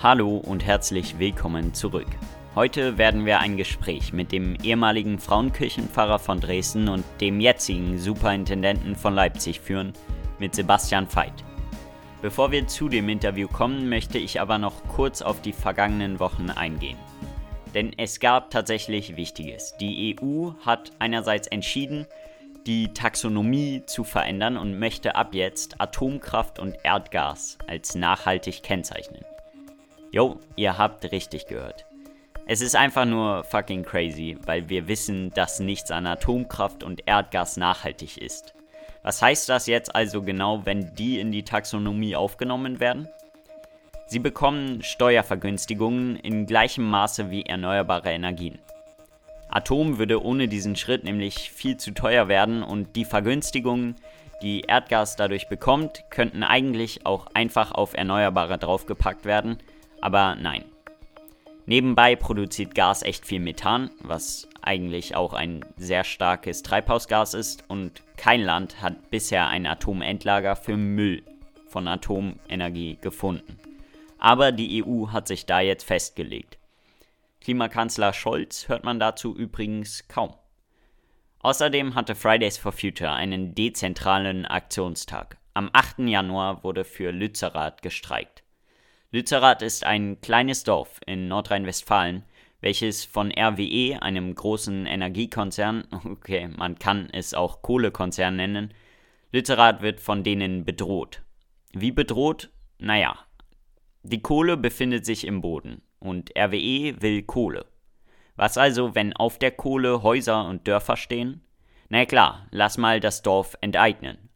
Hallo und herzlich willkommen zurück. Heute werden wir ein Gespräch mit dem ehemaligen Frauenkirchenpfarrer von Dresden und dem jetzigen Superintendenten von Leipzig führen, mit Sebastian Veit. Bevor wir zu dem Interview kommen, möchte ich aber noch kurz auf die vergangenen Wochen eingehen. Denn es gab tatsächlich Wichtiges. Die EU hat einerseits entschieden, die Taxonomie zu verändern und möchte ab jetzt Atomkraft und Erdgas als nachhaltig kennzeichnen. Jo, ihr habt richtig gehört. Es ist einfach nur fucking crazy, weil wir wissen, dass nichts an Atomkraft und Erdgas nachhaltig ist. Was heißt das jetzt also genau, wenn die in die Taxonomie aufgenommen werden? Sie bekommen Steuervergünstigungen in gleichem Maße wie erneuerbare Energien. Atom würde ohne diesen Schritt nämlich viel zu teuer werden und die Vergünstigungen, die Erdgas dadurch bekommt, könnten eigentlich auch einfach auf Erneuerbare draufgepackt werden, aber nein. Nebenbei produziert Gas echt viel Methan, was eigentlich auch ein sehr starkes Treibhausgas ist und kein Land hat bisher ein Atomendlager für Müll von Atomenergie gefunden. Aber die EU hat sich da jetzt festgelegt. Klimakanzler Scholz hört man dazu übrigens kaum. Außerdem hatte Fridays for Future einen dezentralen Aktionstag. Am 8. Januar wurde für Lützerath gestreikt. Lützerath ist ein kleines Dorf in Nordrhein-Westfalen, welches von RWE, einem großen Energiekonzern, okay, man kann es auch Kohlekonzern nennen, Lützerath wird von denen bedroht. Wie bedroht? Naja, die Kohle befindet sich im Boden und RWE will Kohle. Was also, wenn auf der Kohle Häuser und Dörfer stehen? Na klar, lass mal das Dorf enteignen.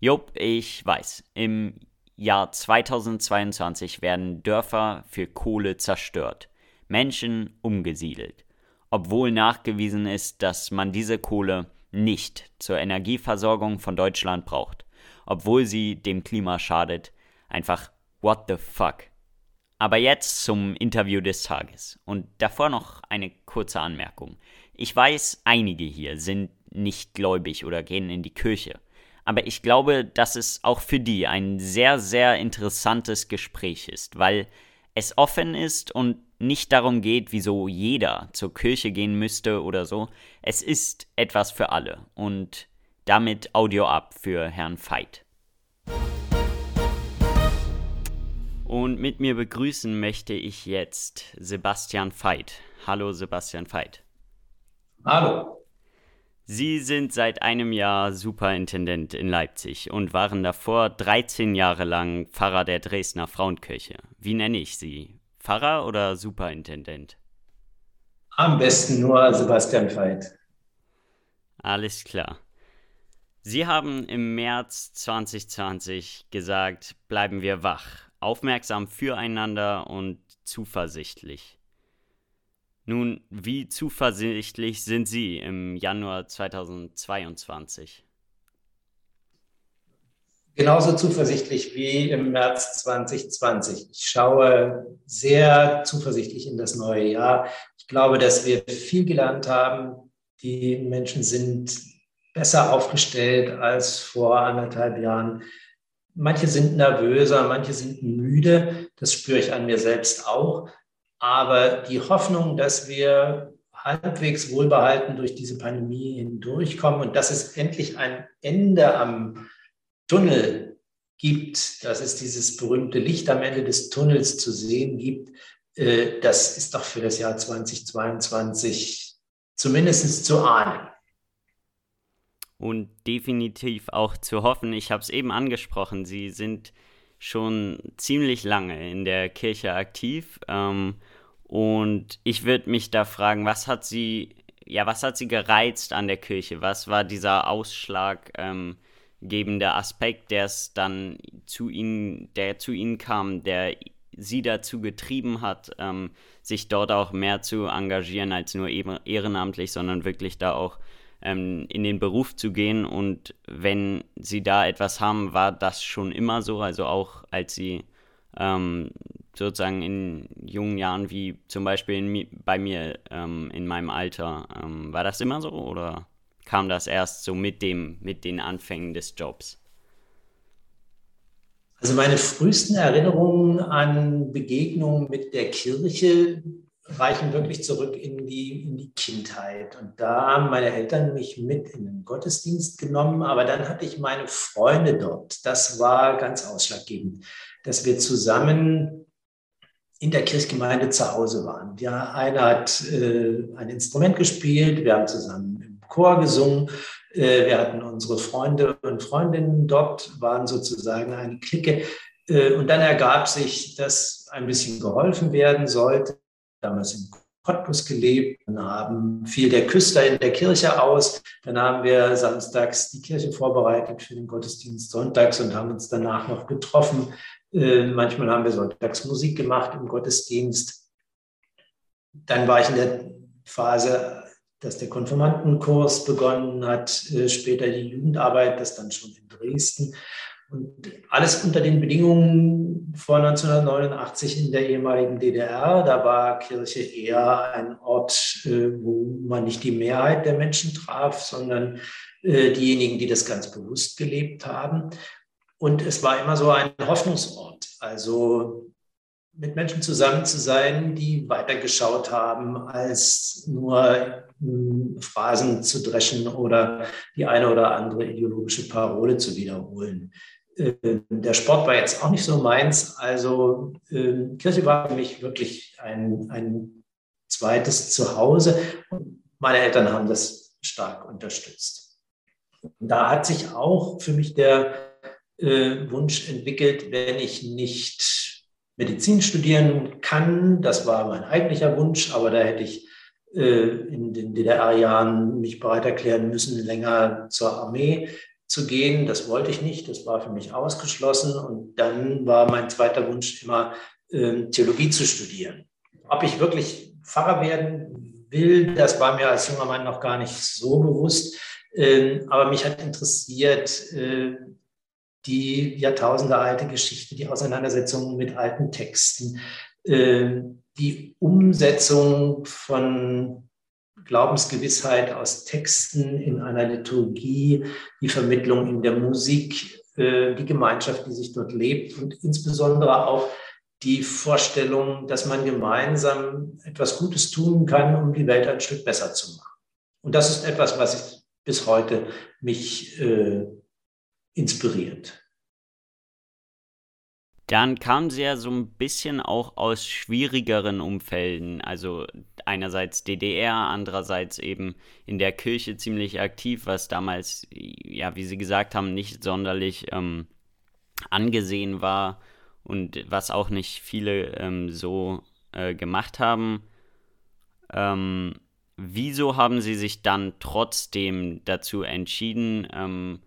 Jupp, ich weiß, im Jahr 2022 werden Dörfer für Kohle zerstört, Menschen umgesiedelt, obwohl nachgewiesen ist, dass man diese Kohle nicht zur Energieversorgung von Deutschland braucht, obwohl sie dem Klima schadet. Einfach what the fuck. Aber jetzt zum Interview des Tages. Und davor noch eine kurze Anmerkung. Ich weiß, einige hier sind nicht gläubig oder gehen in die Kirche aber ich glaube, dass es auch für die ein sehr, sehr interessantes Gespräch ist, weil es offen ist und nicht darum geht, wieso jeder zur Kirche gehen müsste oder so. Es ist etwas für alle und damit Audio ab für Herrn Veit. Und mit mir begrüßen möchte ich jetzt Sebastian Veit. Hallo Sebastian Veit. Hallo. Sie sind seit einem Jahr Superintendent in Leipzig und waren davor 13 Jahre lang Pfarrer der Dresdner Frauenkirche. Wie nenne ich Sie? Pfarrer oder Superintendent? Am besten nur Sebastian Veit. Alles klar. Sie haben im März 2020 gesagt, bleiben wir wach, aufmerksam füreinander und zuversichtlich. Nun, wie zuversichtlich sind Sie im Januar 2022? Genauso zuversichtlich wie im März 2020. Ich schaue sehr zuversichtlich in das neue Jahr. Ich glaube, dass wir viel gelernt haben. Die Menschen sind besser aufgestellt als vor anderthalb Jahren. Manche sind nervöser, manche sind müde. Das spüre ich an mir selbst auch. Aber die Hoffnung, dass wir halbwegs wohlbehalten durch diese Pandemie hindurchkommen und dass es endlich ein Ende am Tunnel gibt, dass es dieses berühmte Licht am Ende des Tunnels zu sehen gibt, äh, das ist doch für das Jahr 2022 zumindest zu ahnen. Und definitiv auch zu hoffen. Ich habe es eben angesprochen, Sie sind schon ziemlich lange in der Kirche aktiv. Ähm, und ich würde mich da fragen, was hat sie, ja, was hat sie gereizt an der Kirche? Was war dieser ausschlaggebende ähm, Aspekt, der es dann zu ihnen, der zu ihnen kam, der sie dazu getrieben hat, ähm, sich dort auch mehr zu engagieren als nur ehrenamtlich, sondern wirklich da auch ähm, in den Beruf zu gehen. Und wenn sie da etwas haben, war das schon immer so, also auch als sie ähm, sozusagen in jungen Jahren, wie zum Beispiel in, bei mir ähm, in meinem Alter, ähm, war das immer so oder kam das erst so mit dem, mit den Anfängen des Jobs? Also meine frühesten Erinnerungen an Begegnungen mit der Kirche reichen wirklich zurück in die, in die Kindheit. Und da haben meine Eltern mich mit in den Gottesdienst genommen, aber dann hatte ich meine Freunde dort. Das war ganz ausschlaggebend, dass wir zusammen in der Kirchgemeinde zu Hause waren. Ja, einer hat äh, ein Instrument gespielt, wir haben zusammen im Chor gesungen, äh, wir hatten unsere Freunde und Freundinnen dort, waren sozusagen eine Clique. Äh, und dann ergab sich, dass ein bisschen geholfen werden sollte damals in Cottbus gelebt, dann haben viel der Küster in der Kirche aus. Dann haben wir samstags die Kirche vorbereitet für den Gottesdienst sonntags und haben uns danach noch getroffen. Äh, manchmal haben wir sonntags Musik gemacht im Gottesdienst. Dann war ich in der Phase, dass der Konfirmandenkurs begonnen hat, äh, später die Jugendarbeit, das dann schon in Dresden. Und alles unter den Bedingungen vor 1989 in der ehemaligen DDR. Da war Kirche eher ein Ort, äh, wo man nicht die Mehrheit der Menschen traf, sondern äh, diejenigen, die das ganz bewusst gelebt haben. Und es war immer so ein Hoffnungsort. Also mit Menschen zusammen zu sein, die weitergeschaut haben, als nur hm, Phrasen zu dreschen oder die eine oder andere ideologische Parole zu wiederholen. Ähm, der Sport war jetzt auch nicht so meins. Also ähm, Kirche war für mich wirklich ein, ein zweites Zuhause. Und meine Eltern haben das stark unterstützt. Und da hat sich auch für mich der äh, Wunsch entwickelt, wenn ich nicht Medizin studieren kann, das war mein eigentlicher Wunsch, aber da hätte ich äh, in den DDR-Jahren mich bereit erklären müssen, länger zur Armee zu gehen. Das wollte ich nicht, das war für mich ausgeschlossen. Und dann war mein zweiter Wunsch immer, ähm, Theologie zu studieren. Ob ich wirklich Pfarrer werden will, das war mir als junger Mann noch gar nicht so bewusst. Ähm, aber mich hat interessiert äh, die jahrtausendealte Geschichte, die Auseinandersetzung mit alten Texten, ähm, die Umsetzung von Glaubensgewissheit aus Texten in einer Liturgie, die Vermittlung in der Musik, äh, die Gemeinschaft, die sich dort lebt und insbesondere auch die Vorstellung, dass man gemeinsam etwas Gutes tun kann, um die Welt ein Stück besser zu machen. Und das ist etwas, was bis heute mich äh, inspiriert. Dann kamen sie ja so ein bisschen auch aus schwierigeren Umfelden, also einerseits DDR, andererseits eben in der Kirche ziemlich aktiv, was damals, ja, wie Sie gesagt haben, nicht sonderlich ähm, angesehen war und was auch nicht viele ähm, so äh, gemacht haben. Ähm, wieso haben Sie sich dann trotzdem dazu entschieden, ähm,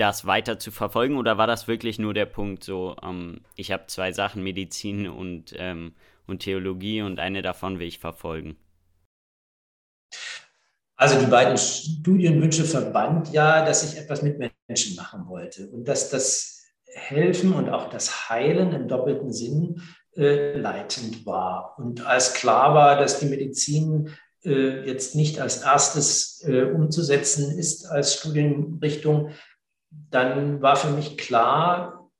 das weiter zu verfolgen oder war das wirklich nur der Punkt so, ähm, ich habe zwei Sachen, Medizin und, ähm, und Theologie und eine davon will ich verfolgen? Also die beiden Studienwünsche verband ja, dass ich etwas mit Menschen machen wollte und dass das Helfen und auch das Heilen im doppelten Sinn äh, leitend war. Und als klar war, dass die Medizin äh, jetzt nicht als erstes äh, umzusetzen ist als Studienrichtung, dann war für mich klar,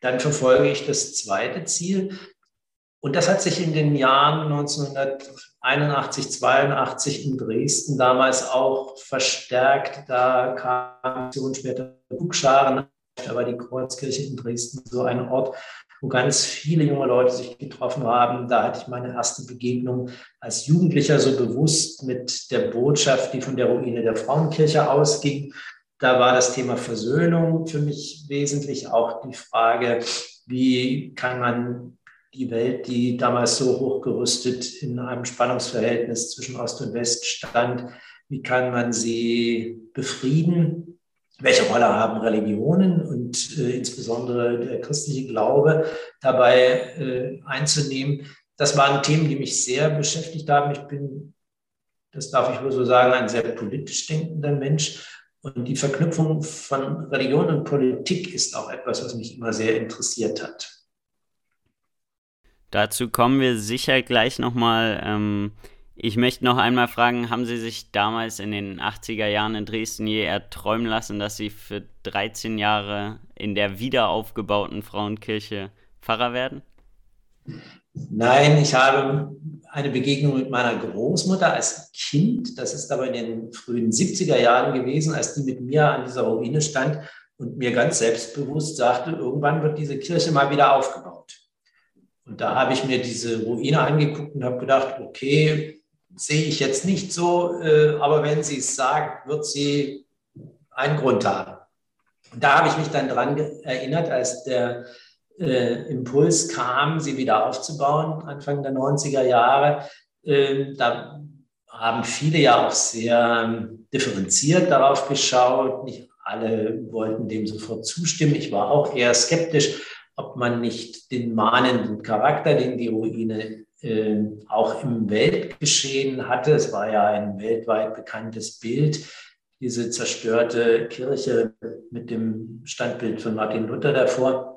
dann verfolge ich das zweite Ziel. Und das hat sich in den Jahren 1981, 82 in Dresden damals auch verstärkt. Da kam später Bugscharen, da war die Kreuzkirche in Dresden so ein Ort, wo ganz viele junge Leute sich getroffen haben. Da hatte ich meine erste Begegnung als Jugendlicher so bewusst mit der Botschaft, die von der Ruine der Frauenkirche ausging. Da war das Thema Versöhnung für mich wesentlich, auch die Frage, wie kann man die Welt, die damals so hochgerüstet in einem Spannungsverhältnis zwischen Ost und West stand, wie kann man sie befrieden? Welche Rolle haben Religionen und äh, insbesondere der christliche Glaube dabei äh, einzunehmen? Das waren Themen, die mich sehr beschäftigt haben. Ich bin, das darf ich wohl so sagen, ein sehr politisch denkender Mensch und die Verknüpfung von Religion und Politik ist auch etwas, was mich immer sehr interessiert hat. Dazu kommen wir sicher gleich nochmal ähm, Ich möchte noch einmal fragen, haben Sie sich damals in den 80er Jahren in Dresden je erträumen lassen, dass Sie für 13 Jahre in der wiederaufgebauten Frauenkirche Pfarrer werden? Nein, ich habe eine Begegnung mit meiner Großmutter als Kind. Das ist aber in den frühen 70er Jahren gewesen, als die mit mir an dieser Ruine stand und mir ganz selbstbewusst sagte, irgendwann wird diese Kirche mal wieder aufgebaut. Und da habe ich mir diese Ruine angeguckt und habe gedacht, okay, sehe ich jetzt nicht so, äh, aber wenn sie es sagt, wird sie einen Grund haben. Und da habe ich mich dann dran erinnert, als der äh, Impuls kam, sie wieder aufzubauen, Anfang der 90er Jahre. Äh, da haben viele ja auch sehr ähm, differenziert darauf geschaut. Nicht alle wollten dem sofort zustimmen. Ich war auch eher skeptisch, ob man nicht den mahnenden Charakter, den die Ruine äh, auch im Weltgeschehen hatte, es war ja ein weltweit bekanntes Bild, diese zerstörte Kirche mit dem Standbild von Martin Luther davor,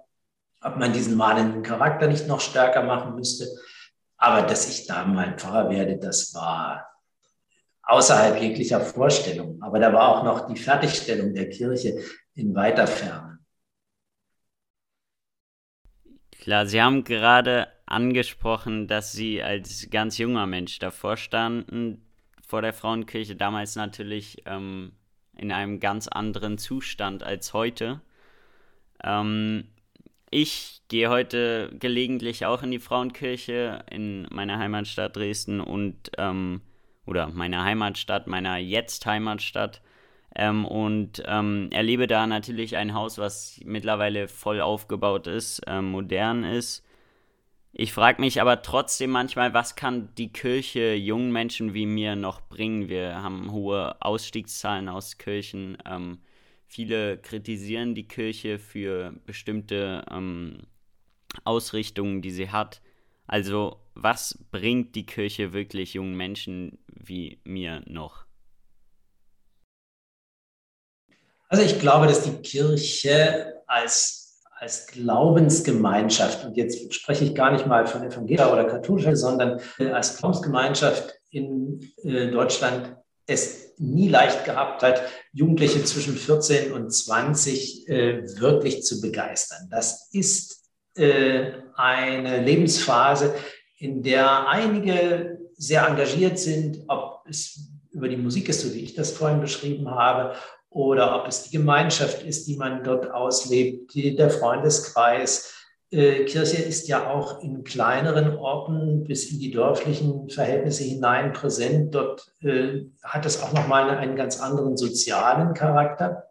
ob man diesen mahnenden Charakter nicht noch stärker machen müsste. Aber dass ich da mal Pfarrer werde, das war außerhalb jeglicher Vorstellung. Aber da war auch noch die Fertigstellung der Kirche in weiter Ferne. Klar, Sie haben gerade angesprochen, dass Sie als ganz junger Mensch davor standen, vor der Frauenkirche, damals natürlich ähm, in einem ganz anderen Zustand als heute. Ähm, ich gehe heute gelegentlich auch in die Frauenkirche in meiner Heimatstadt Dresden und ähm, oder meiner Heimatstadt, meiner jetzt Heimatstadt. Ähm, und ähm, erlebe da natürlich ein Haus, was mittlerweile voll aufgebaut ist, äh, modern ist. Ich frage mich aber trotzdem manchmal, was kann die Kirche jungen Menschen wie mir noch bringen? Wir haben hohe Ausstiegszahlen aus Kirchen. Ähm, viele kritisieren die Kirche für bestimmte ähm, Ausrichtungen, die sie hat. Also was bringt die Kirche wirklich jungen Menschen wie mir noch? Also ich glaube, dass die Kirche als, als Glaubensgemeinschaft, und jetzt spreche ich gar nicht mal von evangelischer oder katholischer, sondern als Glaubensgemeinschaft in äh, Deutschland es nie leicht gehabt hat, Jugendliche zwischen 14 und 20 äh, wirklich zu begeistern. Das ist äh, eine Lebensphase, in der einige sehr engagiert sind, ob es über die Musik ist, so wie ich das vorhin beschrieben habe, oder ob es die Gemeinschaft ist, die man dort auslebt, die, der Freundeskreis. Äh, Kirche ist ja auch in kleineren Orten bis in die dörflichen Verhältnisse hinein präsent. Dort äh, hat es auch nochmal einen ganz anderen sozialen Charakter.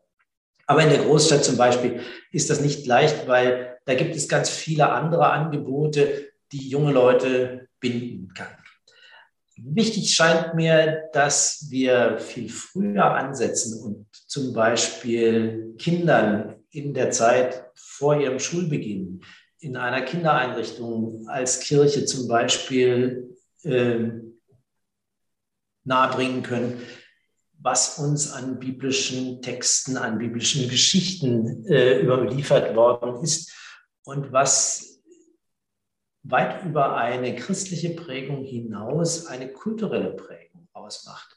Aber in der Großstadt zum Beispiel ist das nicht leicht, weil da gibt es ganz viele andere Angebote, die junge Leute binden kann. Wichtig scheint mir, dass wir viel früher ansetzen und zum Beispiel Kindern in der Zeit vor ihrem Schulbeginn in einer Kindereinrichtung als Kirche zum Beispiel äh, nahebringen können, was uns an biblischen Texten, an biblischen Geschichten äh, überliefert worden ist und was weit über eine christliche Prägung hinaus eine kulturelle Prägung ausmacht.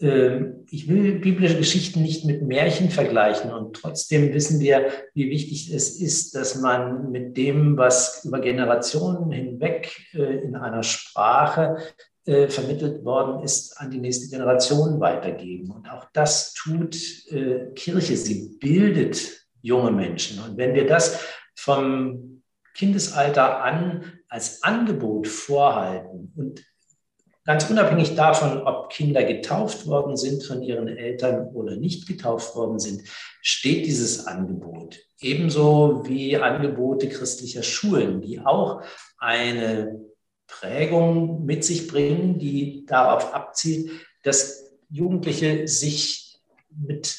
Ähm, ich will biblische Geschichten nicht mit Märchen vergleichen und trotzdem wissen wir, wie wichtig es ist, dass man mit dem, was über Generationen hinweg äh, in einer Sprache äh, vermittelt worden ist, an die nächste Generation weitergeben. Und auch das tut äh, Kirche. Sie bildet junge Menschen. Und wenn wir das vom Kindesalter an als Angebot vorhalten und ganz unabhängig davon, ob Kinder getauft worden sind von ihren Eltern oder nicht getauft worden sind, steht dieses Angebot. Ebenso wie Angebote christlicher Schulen, die auch eine Prägung mit sich bringen, die darauf abzielt, dass Jugendliche sich mit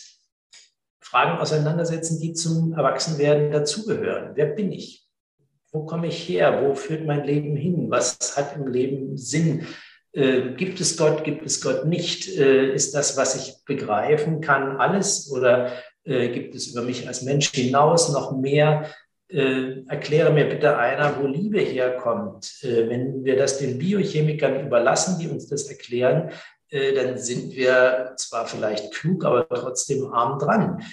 Fragen auseinandersetzen, die zum Erwachsenwerden dazugehören. Wer bin ich? Wo komme ich her? Wo führt mein Leben hin? Was hat im Leben Sinn? Äh, gibt es Gott? Gibt es Gott nicht? Äh, ist das, was ich begreifen kann, alles? Oder äh, gibt es über mich als Mensch hinaus noch mehr? äh, erkläre mir bitte einer, wo Liebe herkommt. Äh, wenn wir das den Biochemikern überlassen, die uns das erklären, dann sind wir zwar vielleicht klug, aber trotzdem arm dran.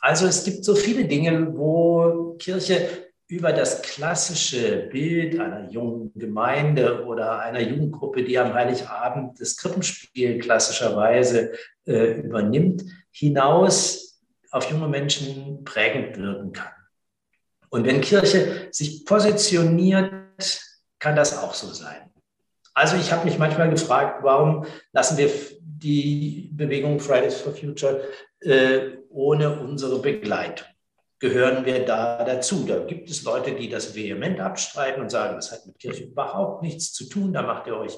Also es gibt so viele Dinge, wo Kirche über das klassische Bild einer jungen Gemeinde oder einer Jugendgruppe, die am Heiligabend das Krippenspiel klassischerweise äh, übernimmt, hinaus auf junge Menschen prägend wirken kann. Und wenn Kirche sich positioniert, kann das auch so sein. Also ich habe mich manchmal gefragt, warum lassen wir die Bewegung Fridays for Future äh, ohne unsere Begleitung? Gehören wir da dazu? Da gibt es Leute, die das vehement abstreiten und sagen, das hat mit Kirche überhaupt nichts zu tun, da macht ihr euch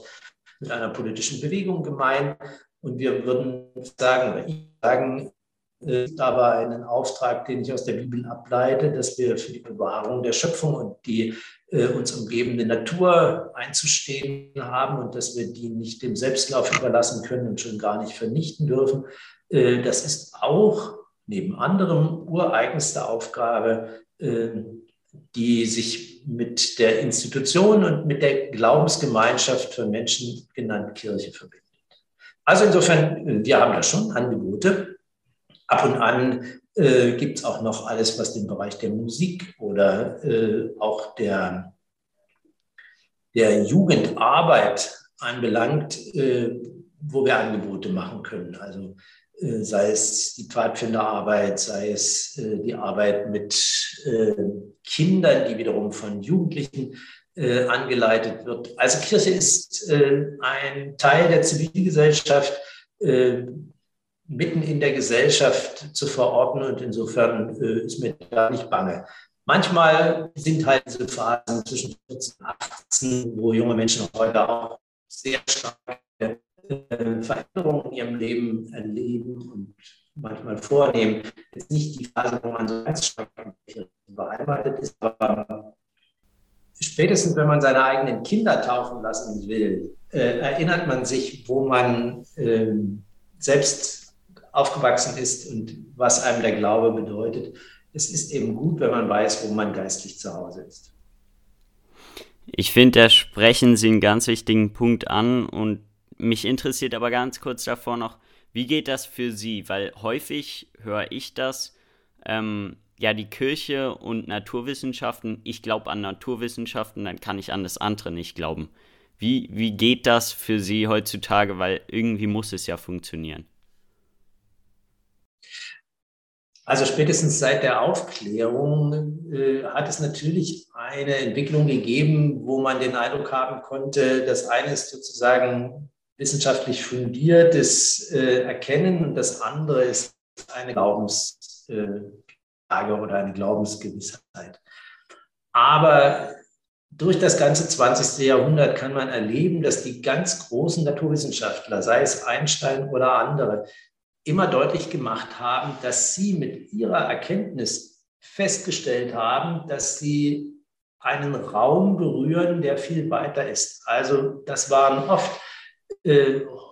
mit einer politischen Bewegung gemein. Und wir würden sagen, ich sagen, ist aber einen Auftrag, den ich aus der Bibel ableite, dass wir für die Bewahrung der Schöpfung und die äh, uns umgebende Natur einzustehen haben und dass wir die nicht dem Selbstlauf überlassen können und schon gar nicht vernichten dürfen. Äh, das ist auch neben anderem ureigenste Aufgabe, äh, die sich mit der Institution und mit der Glaubensgemeinschaft von Menschen genannt Kirche verbindet. Also insofern, wir haben da schon Angebote, Ab und an äh, gibt es auch noch alles, was den Bereich der Musik oder äh, auch der, der Jugendarbeit anbelangt, äh, wo wir Angebote machen können. Also äh, sei es die Pfadfinderarbeit, sei es äh, die Arbeit mit äh, Kindern, die wiederum von Jugendlichen angeleitet wird. Also Kirche ist ein Teil der Zivilgesellschaft, mitten in der Gesellschaft zu verorten und insofern äh, ist mir da nicht bange. Manchmal sind halt diese Phasen zwischen 14 und 18, wo junge Menschen heute auch sehr starke äh, Veränderungen in ihrem Leben erleben und manchmal vornehmen. Ist nicht die Phase, wo man so ganz stark beheimatet ist, aber spätestens, wenn man seine eigenen Kinder taufen lassen will, äh, erinnert man sich, wo man äh, selbst aufgewachsen ist und was einem der Glaube bedeutet. Es ist eben gut, wenn man weiß, wo man geistlich zu Hause ist. Ich finde, da sprechen Sie einen ganz wichtigen Punkt an und mich interessiert aber ganz kurz davor noch, wie geht das für Sie? Weil häufig höre ich das, ähm, ja, die Kirche und Naturwissenschaften, ich glaube an Naturwissenschaften, dann kann ich an das andere nicht glauben. Wie, wie geht das für Sie heutzutage? Weil irgendwie muss es ja funktionieren. Also spätestens seit der Aufklärung äh, hat es natürlich eine Entwicklung gegeben, wo man den Eindruck haben konnte, das eine ist sozusagen wissenschaftlich fundiertes äh, Erkennen und das andere ist eine Glaubensfrage äh, oder eine Glaubensgewissheit. Aber durch das ganze 20. Jahrhundert kann man erleben, dass die ganz großen Naturwissenschaftler, sei es Einstein oder andere, immer deutlich gemacht haben, dass sie mit ihrer Erkenntnis festgestellt haben, dass sie einen Raum berühren, der viel weiter ist. Also das waren oft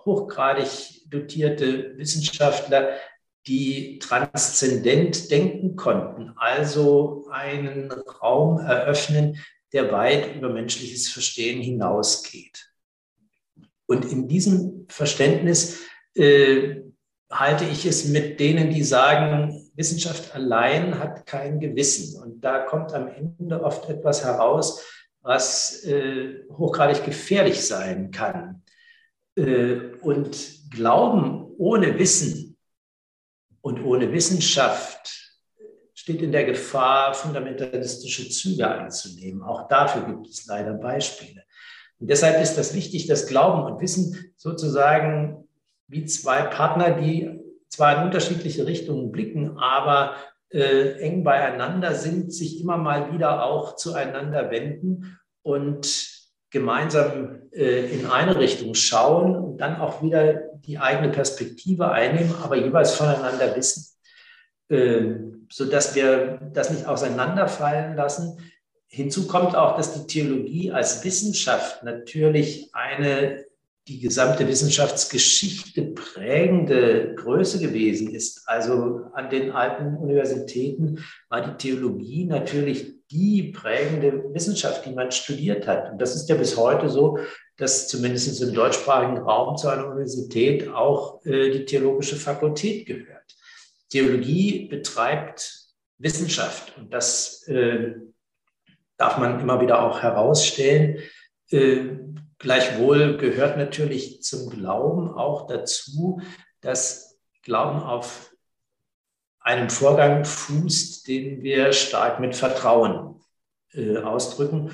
hochgradig dotierte Wissenschaftler, die transzendent denken konnten, also einen Raum eröffnen, der weit über menschliches Verstehen hinausgeht. Und in diesem Verständnis äh, halte ich es mit denen, die sagen, Wissenschaft allein hat kein Gewissen. Und da kommt am Ende oft etwas heraus, was äh, hochgradig gefährlich sein kann. Äh, und Glauben ohne Wissen und ohne Wissenschaft steht in der Gefahr, fundamentalistische Züge anzunehmen. Auch dafür gibt es leider Beispiele. Und deshalb ist das wichtig, dass Glauben und Wissen sozusagen wie zwei Partner, die zwar in unterschiedliche Richtungen blicken, aber äh, eng beieinander sind, sich immer mal wieder auch zueinander wenden und gemeinsam äh, in eine Richtung schauen und dann auch wieder die eigene Perspektive einnehmen, aber jeweils voneinander wissen, äh, sodass wir das nicht auseinanderfallen lassen. Hinzu kommt auch, dass die Theologie als Wissenschaft natürlich eine die gesamte Wissenschaftsgeschichte prägende Größe gewesen ist. Also an den alten Universitäten war die Theologie natürlich die prägende Wissenschaft, die man studiert hat. Und das ist ja bis heute so, dass zumindest im deutschsprachigen Raum zu einer Universität auch äh, die theologische Fakultät gehört. Theologie betreibt Wissenschaft und das äh, darf man immer wieder auch herausstellen. Äh, gleichwohl gehört natürlich zum Glauben auch dazu, dass Glauben auf einem Vorgang fußt, den wir stark mit Vertrauen äh, ausdrücken.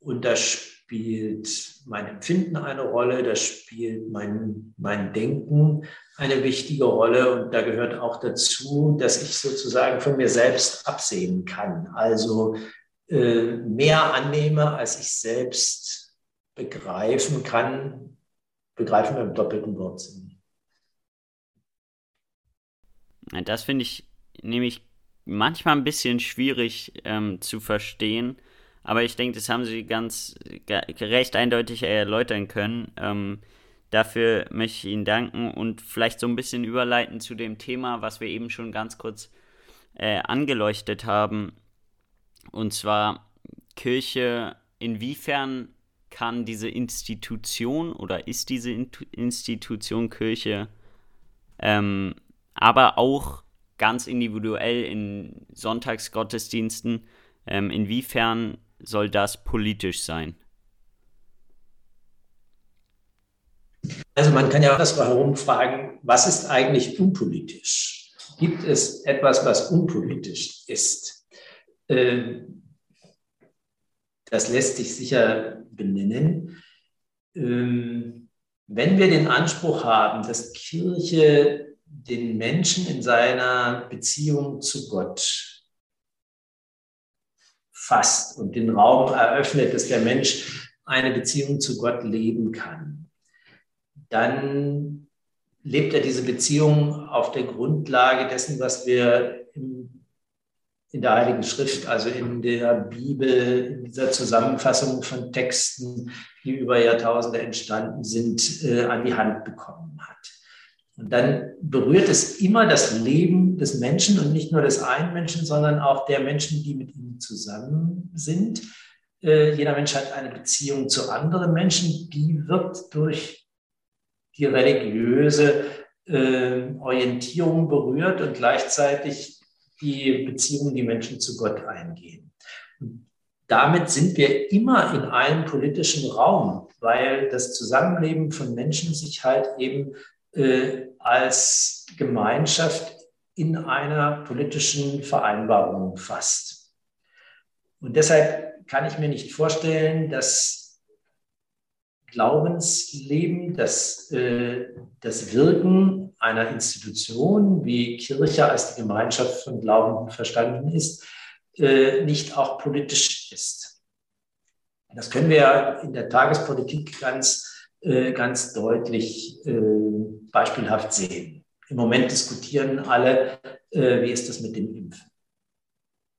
Und da spielt mein Empfinden eine Rolle, da spielt mein, mein Denken eine wichtige Rolle und da gehört auch dazu, dass ich sozusagen von mir selbst absehen kann. Also äh, mehr annehme, als ich selbst begreifen kann, begreifen wir im doppelten Wortsinn. Das finde ich nämlich manchmal ein bisschen schwierig ähm, zu verstehen. Aber ich denke, das haben sie ganz recht eindeutig erläutern können. Ähm, dafür möchte ich Ihnen danken und vielleicht so ein bisschen überleiten zu dem Thema, was wir eben schon ganz kurz äh, angeleuchtet haben. Und zwar Kirche, inwiefern kann diese Institution oder ist diese Institution Kirche ähm, aber auch ganz individuell in Sonntagsgottesdiensten. Ähm, inwiefern soll das politisch sein? Also man kann ja das herum fragen, was ist eigentlich unpolitisch? Gibt es etwas, was unpolitisch ist? Ähm, das lässt sich sicher benennen. Ähm, wenn wir den Anspruch haben, dass Kirche den Menschen in seiner Beziehung zu Gott fasst und den Raum eröffnet, dass der Mensch eine Beziehung zu Gott leben kann, dann lebt er diese Beziehung auf der Grundlage dessen, was wir in der Heiligen Schrift, also in der Bibel, in dieser Zusammenfassung von Texten, die über Jahrtausende entstanden sind, äh, an die Hand bekommen hat. Und dann berührt es immer das Leben des Menschen und nicht nur des einen Menschen, sondern auch der Menschen, die mit ihm zusammen sind. Äh, jeder Mensch hat eine Beziehung zu anderen Menschen, die wird durch die religiöse äh, Orientierung berührt und gleichzeitig die Beziehung, die Menschen zu Gott eingehen. Und damit sind wir immer in einem politischen Raum, weil das Zusammenleben von Menschen sich halt eben äh, als Gemeinschaft in einer politischen Vereinbarung fasst. Und deshalb kann ich mir nicht vorstellen, dass Glaubensleben, dass äh, das Wirken einer Institution wie Kirche als die Gemeinschaft von Glaubenden verstanden ist, äh, nicht auch politisch ist. Das können wir in der Tagespolitik ganz äh, ganz deutlich äh, beispielhaft sehen. Im Moment diskutieren alle, äh, wie ist das mit dem Impfen?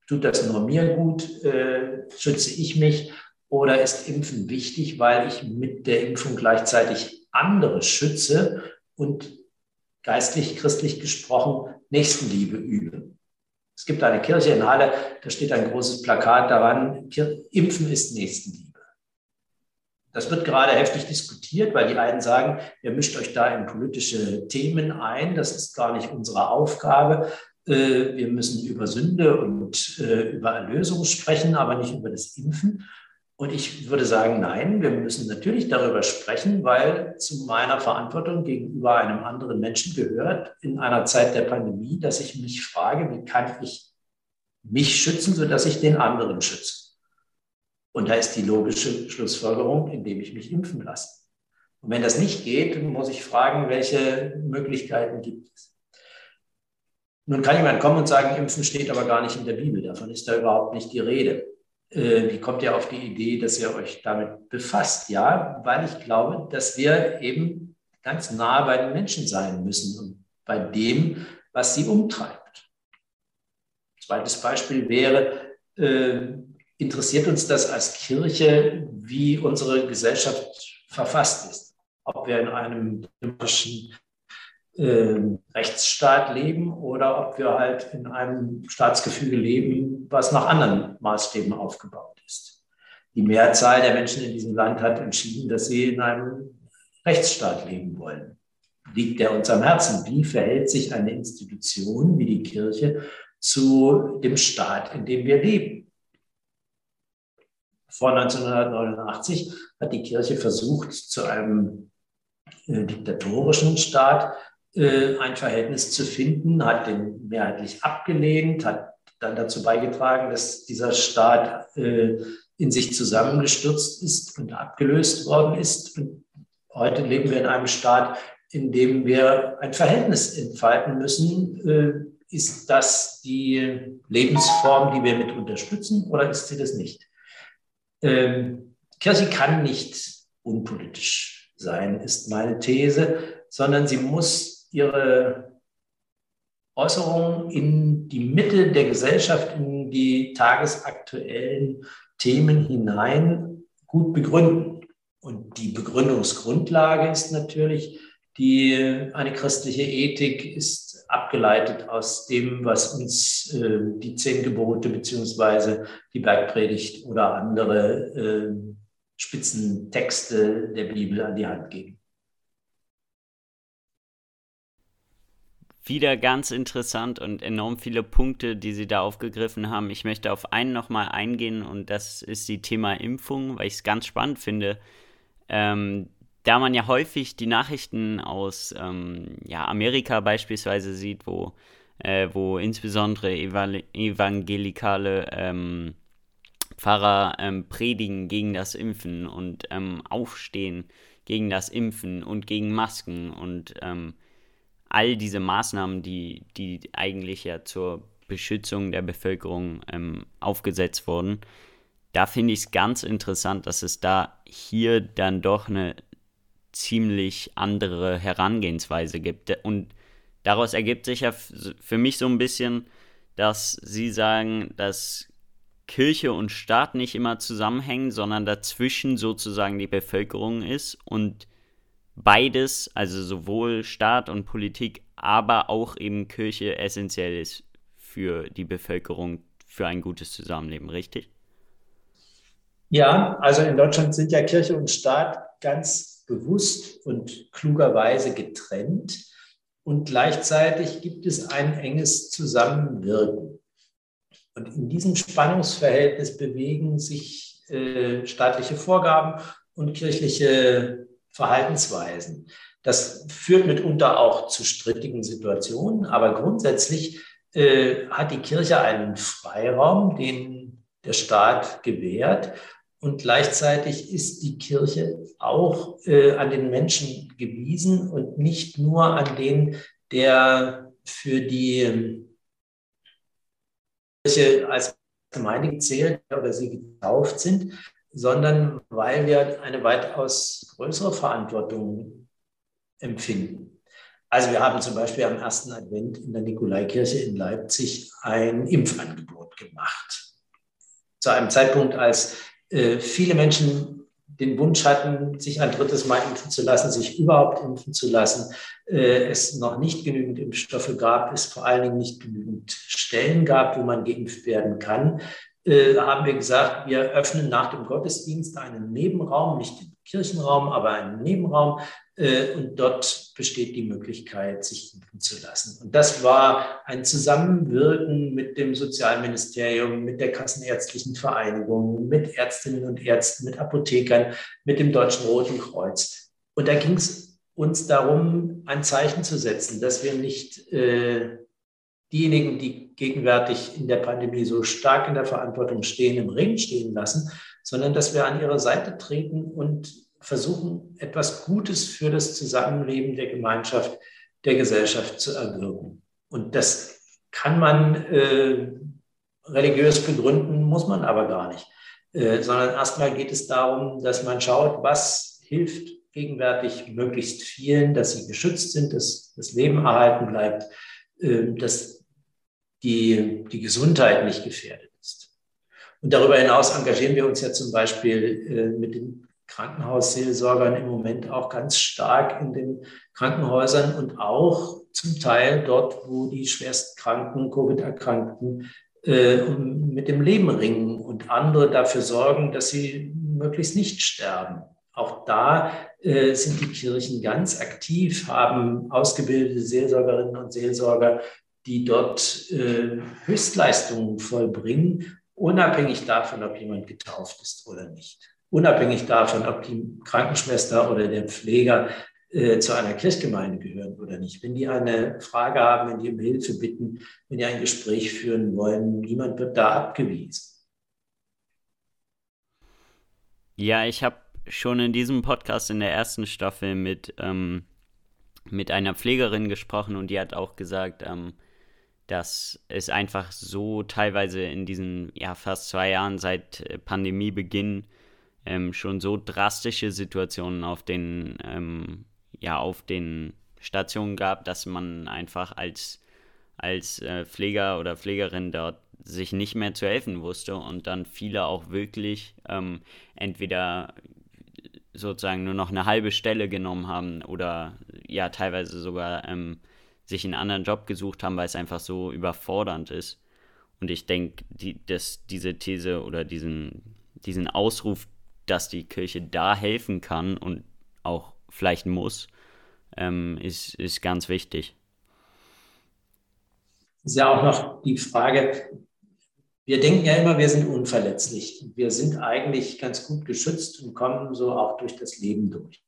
Tut das nur mir gut? schütze ich mich? Oder ist Impfen wichtig, weil ich mit der Impfung gleichzeitig andere schütze und geistlich, christlich gesprochen Nächstenliebe übe? Es gibt eine Kirche in Halle, da steht ein großes Plakat daran, Impfen ist Nächstenliebe. Das wird gerade heftig diskutiert, weil die einen sagen, ihr mischt euch da in politische Themen ein. Das ist gar nicht unsere Aufgabe. Äh, wir müssen über Sünde und äh, über Erlösung sprechen, aber nicht über das Impfen. Und ich würde sagen, nein, wir müssen natürlich darüber sprechen, weil zu meiner Verantwortung gegenüber einem anderen Menschen gehört in einer Zeit der Pandemie, dass ich mich frage, wie kann ich mich schützen, sodass ich den anderen schütze. Und da ist die logische Schlussfolgerung, indem ich mich impfen lasse. Und wenn das nicht geht, muss ich fragen, welche Möglichkeiten gibt es? Nun kann jemand kommen und sagen, Impfen steht aber gar nicht in der Bibel. Davon ist da überhaupt nicht die Rede. Äh, wie kommt ihr auf die Idee, dass ihr euch damit befasst? Ja, weil ich glaube, dass wir eben ganz nah bei den Menschen sein müssen und bei dem, was sie umtreibt. Zweites Beispiel wäre, äh, interessiert uns das als Kirche, wie unsere Gesellschaft verfasst ist. Ob wir in einem demokratischen äh, Rechtsstaat leben oder ob wir halt in einem Staatsgefüge leben, was nach anderen Maßstäben aufgebaut ist. Die Mehrzahl der Menschen in diesem Land hat entschieden, dass sie in einem Rechtsstaat leben wollen. Liegt der uns am Herzen? Wie verhält sich eine Institution wie die Kirche zu dem Staat, in dem wir leben? Vor 1989 hat die Kirche versucht, zu einem äh, diktatorischen Staat äh, ein Verhältnis zu finden, hat den mehrheitlich abgelehnt, hat dann dazu beigetragen, dass dieser Staat äh, in sich zusammengestürzt ist und abgelöst worden ist. Und heute leben wir in einem Staat, in dem wir ein Verhältnis entfalten müssen. Äh, ist das die Lebensform, die wir mit unterstützen oder ist sie das nicht? Ähm, Kirche kann nicht unpolitisch sein, ist meine These, sondern sie muss ihre Äußerungen in die Mitte der Gesellschaft, in die tagesaktuellen Themen hinein gut begründen. Und die Begründungsgrundlage ist natürlich die, eine christliche Ethik ist abgeleitet aus dem, was uns äh, die zehn Gebote beziehungsweise die Bergpredigt oder andere äh, Spitzentexte der Bibel an die Hand geben. wieder ganz interessant und enorm viele Punkte, die Sie da aufgegriffen haben. Ich möchte auf einen nochmal eingehen und das ist die Thema Impfung, weil ich es ganz spannend finde. Ähm, da man ja häufig die Nachrichten aus ähm, ja, Amerika beispielsweise sieht, wo, äh, wo insbesondere evangelikale ähm, Pfarrer ähm, predigen gegen das Impfen und ähm, aufstehen gegen das Impfen und gegen Masken und ähm, all diese Maßnahmen, die, die eigentlich ja zur Beschützung der Bevölkerung ähm, aufgesetzt wurden, da finde ich es ganz interessant, dass es da hier dann doch eine ziemlich andere Herangehensweise gibt. Und daraus ergibt sich ja für mich so ein bisschen, dass Sie sagen, dass Kirche und Staat nicht immer zusammenhängen, sondern dazwischen sozusagen die Bevölkerung ist und beides, also sowohl Staat und Politik, aber auch eben Kirche essentiell ist für die Bevölkerung, für ein gutes Zusammenleben, richtig? Ja, also in Deutschland sind ja Kirche und Staat ganz bewusst und klugerweise getrennt. Und gleichzeitig gibt es ein enges Zusammenwirken. Und in diesem Spannungsverhältnis bewegen sich äh, staatliche Vorgaben und kirchliche Verhaltensweisen. Das führt mitunter auch zu strittigen Situationen, aber grundsätzlich äh, hat die Kirche einen Freiraum, den der Staat gewährt. Und gleichzeitig ist die Kirche auch äh, an den Menschen gewiesen und nicht nur an den, der für die ähm, Kirche als Gemeinde zählt oder sie getauft sind, sondern weil wir eine weitaus größere Verantwortung empfinden. Also wir haben zum Beispiel am ersten Advent in der Nikolaikirche in Leipzig ein Impfangebot gemacht. Zu einem Zeitpunkt, als äh, viele Menschen den Wunsch hatten, sich ein drittes Mal impfen zu lassen, sich überhaupt impfen zu lassen, äh, es noch nicht genügend Impfstoffe gab, es vor allen Dingen nicht genügend Stellen gab, wo man geimpft werden kann, äh, haben wir gesagt, wir öffnen nach dem Gottesdienst einen Nebenraum, nicht den Kirchenraum, aber einen Nebenraum. Äh, und dort besteht die Möglichkeit, sich impfen zu lassen. Und das war ein Zusammenwirken mit dem Sozialministerium, mit der Kassenärztlichen Vereinigung, mit Ärztinnen und Ärzten, mit Apothekern, mit dem Deutschen Roten Kreuz. Und da ging es uns darum, ein Zeichen zu setzen, dass wir nicht äh, diejenigen, die gegenwärtig in der Pandemie so stark in der Verantwortung stehen, im Ring stehen lassen, sondern dass wir an ihre Seite treten und versuchen, etwas Gutes für das Zusammenleben der Gemeinschaft, der Gesellschaft zu erwirken. Und das kann man äh, religiös begründen, muss man aber gar nicht, äh, sondern erstmal geht es darum, dass man schaut, was hilft gegenwärtig möglichst vielen, dass sie geschützt sind, dass das Leben erhalten bleibt, äh, dass die, die Gesundheit nicht gefährdet ist. Und darüber hinaus engagieren wir uns ja zum Beispiel äh, mit den Krankenhausseelsorgern im Moment auch ganz stark in den Krankenhäusern und auch zum Teil dort, wo die schwerstkranken, Covid-Erkrankten äh, mit dem Leben ringen und andere dafür sorgen, dass sie möglichst nicht sterben. Auch da äh, sind die Kirchen ganz aktiv, haben ausgebildete Seelsorgerinnen und Seelsorger, die dort äh, Höchstleistungen vollbringen, unabhängig davon, ob jemand getauft ist oder nicht. Unabhängig davon, ob die Krankenschwester oder der Pfleger äh, zu einer Kirchgemeinde gehören oder nicht. Wenn die eine Frage haben, wenn die um Hilfe bitten, wenn die ein Gespräch führen wollen, niemand wird da abgewiesen. Ja, ich habe schon in diesem Podcast in der ersten Staffel mit, ähm, mit einer Pflegerin gesprochen und die hat auch gesagt, ähm, dass es einfach so teilweise in diesen ja, fast zwei Jahren seit äh, Pandemiebeginn ähm, schon so drastische Situationen auf den, ähm, ja, auf den Stationen gab, dass man einfach als, als äh, Pfleger oder Pflegerin dort sich nicht mehr zu helfen wusste und dann viele auch wirklich ähm, entweder sozusagen nur noch eine halbe Stelle genommen haben oder ja teilweise sogar ähm, sich einen anderen Job gesucht haben, weil es einfach so überfordernd ist. Und ich denke, die, dass diese These oder diesen, diesen Ausruf, dass die Kirche da helfen kann und auch vielleicht muss, ähm, ist, ist ganz wichtig. Ist ja auch noch die Frage, wir denken ja immer, wir sind unverletzlich. Wir sind eigentlich ganz gut geschützt und kommen so auch durch das Leben durch.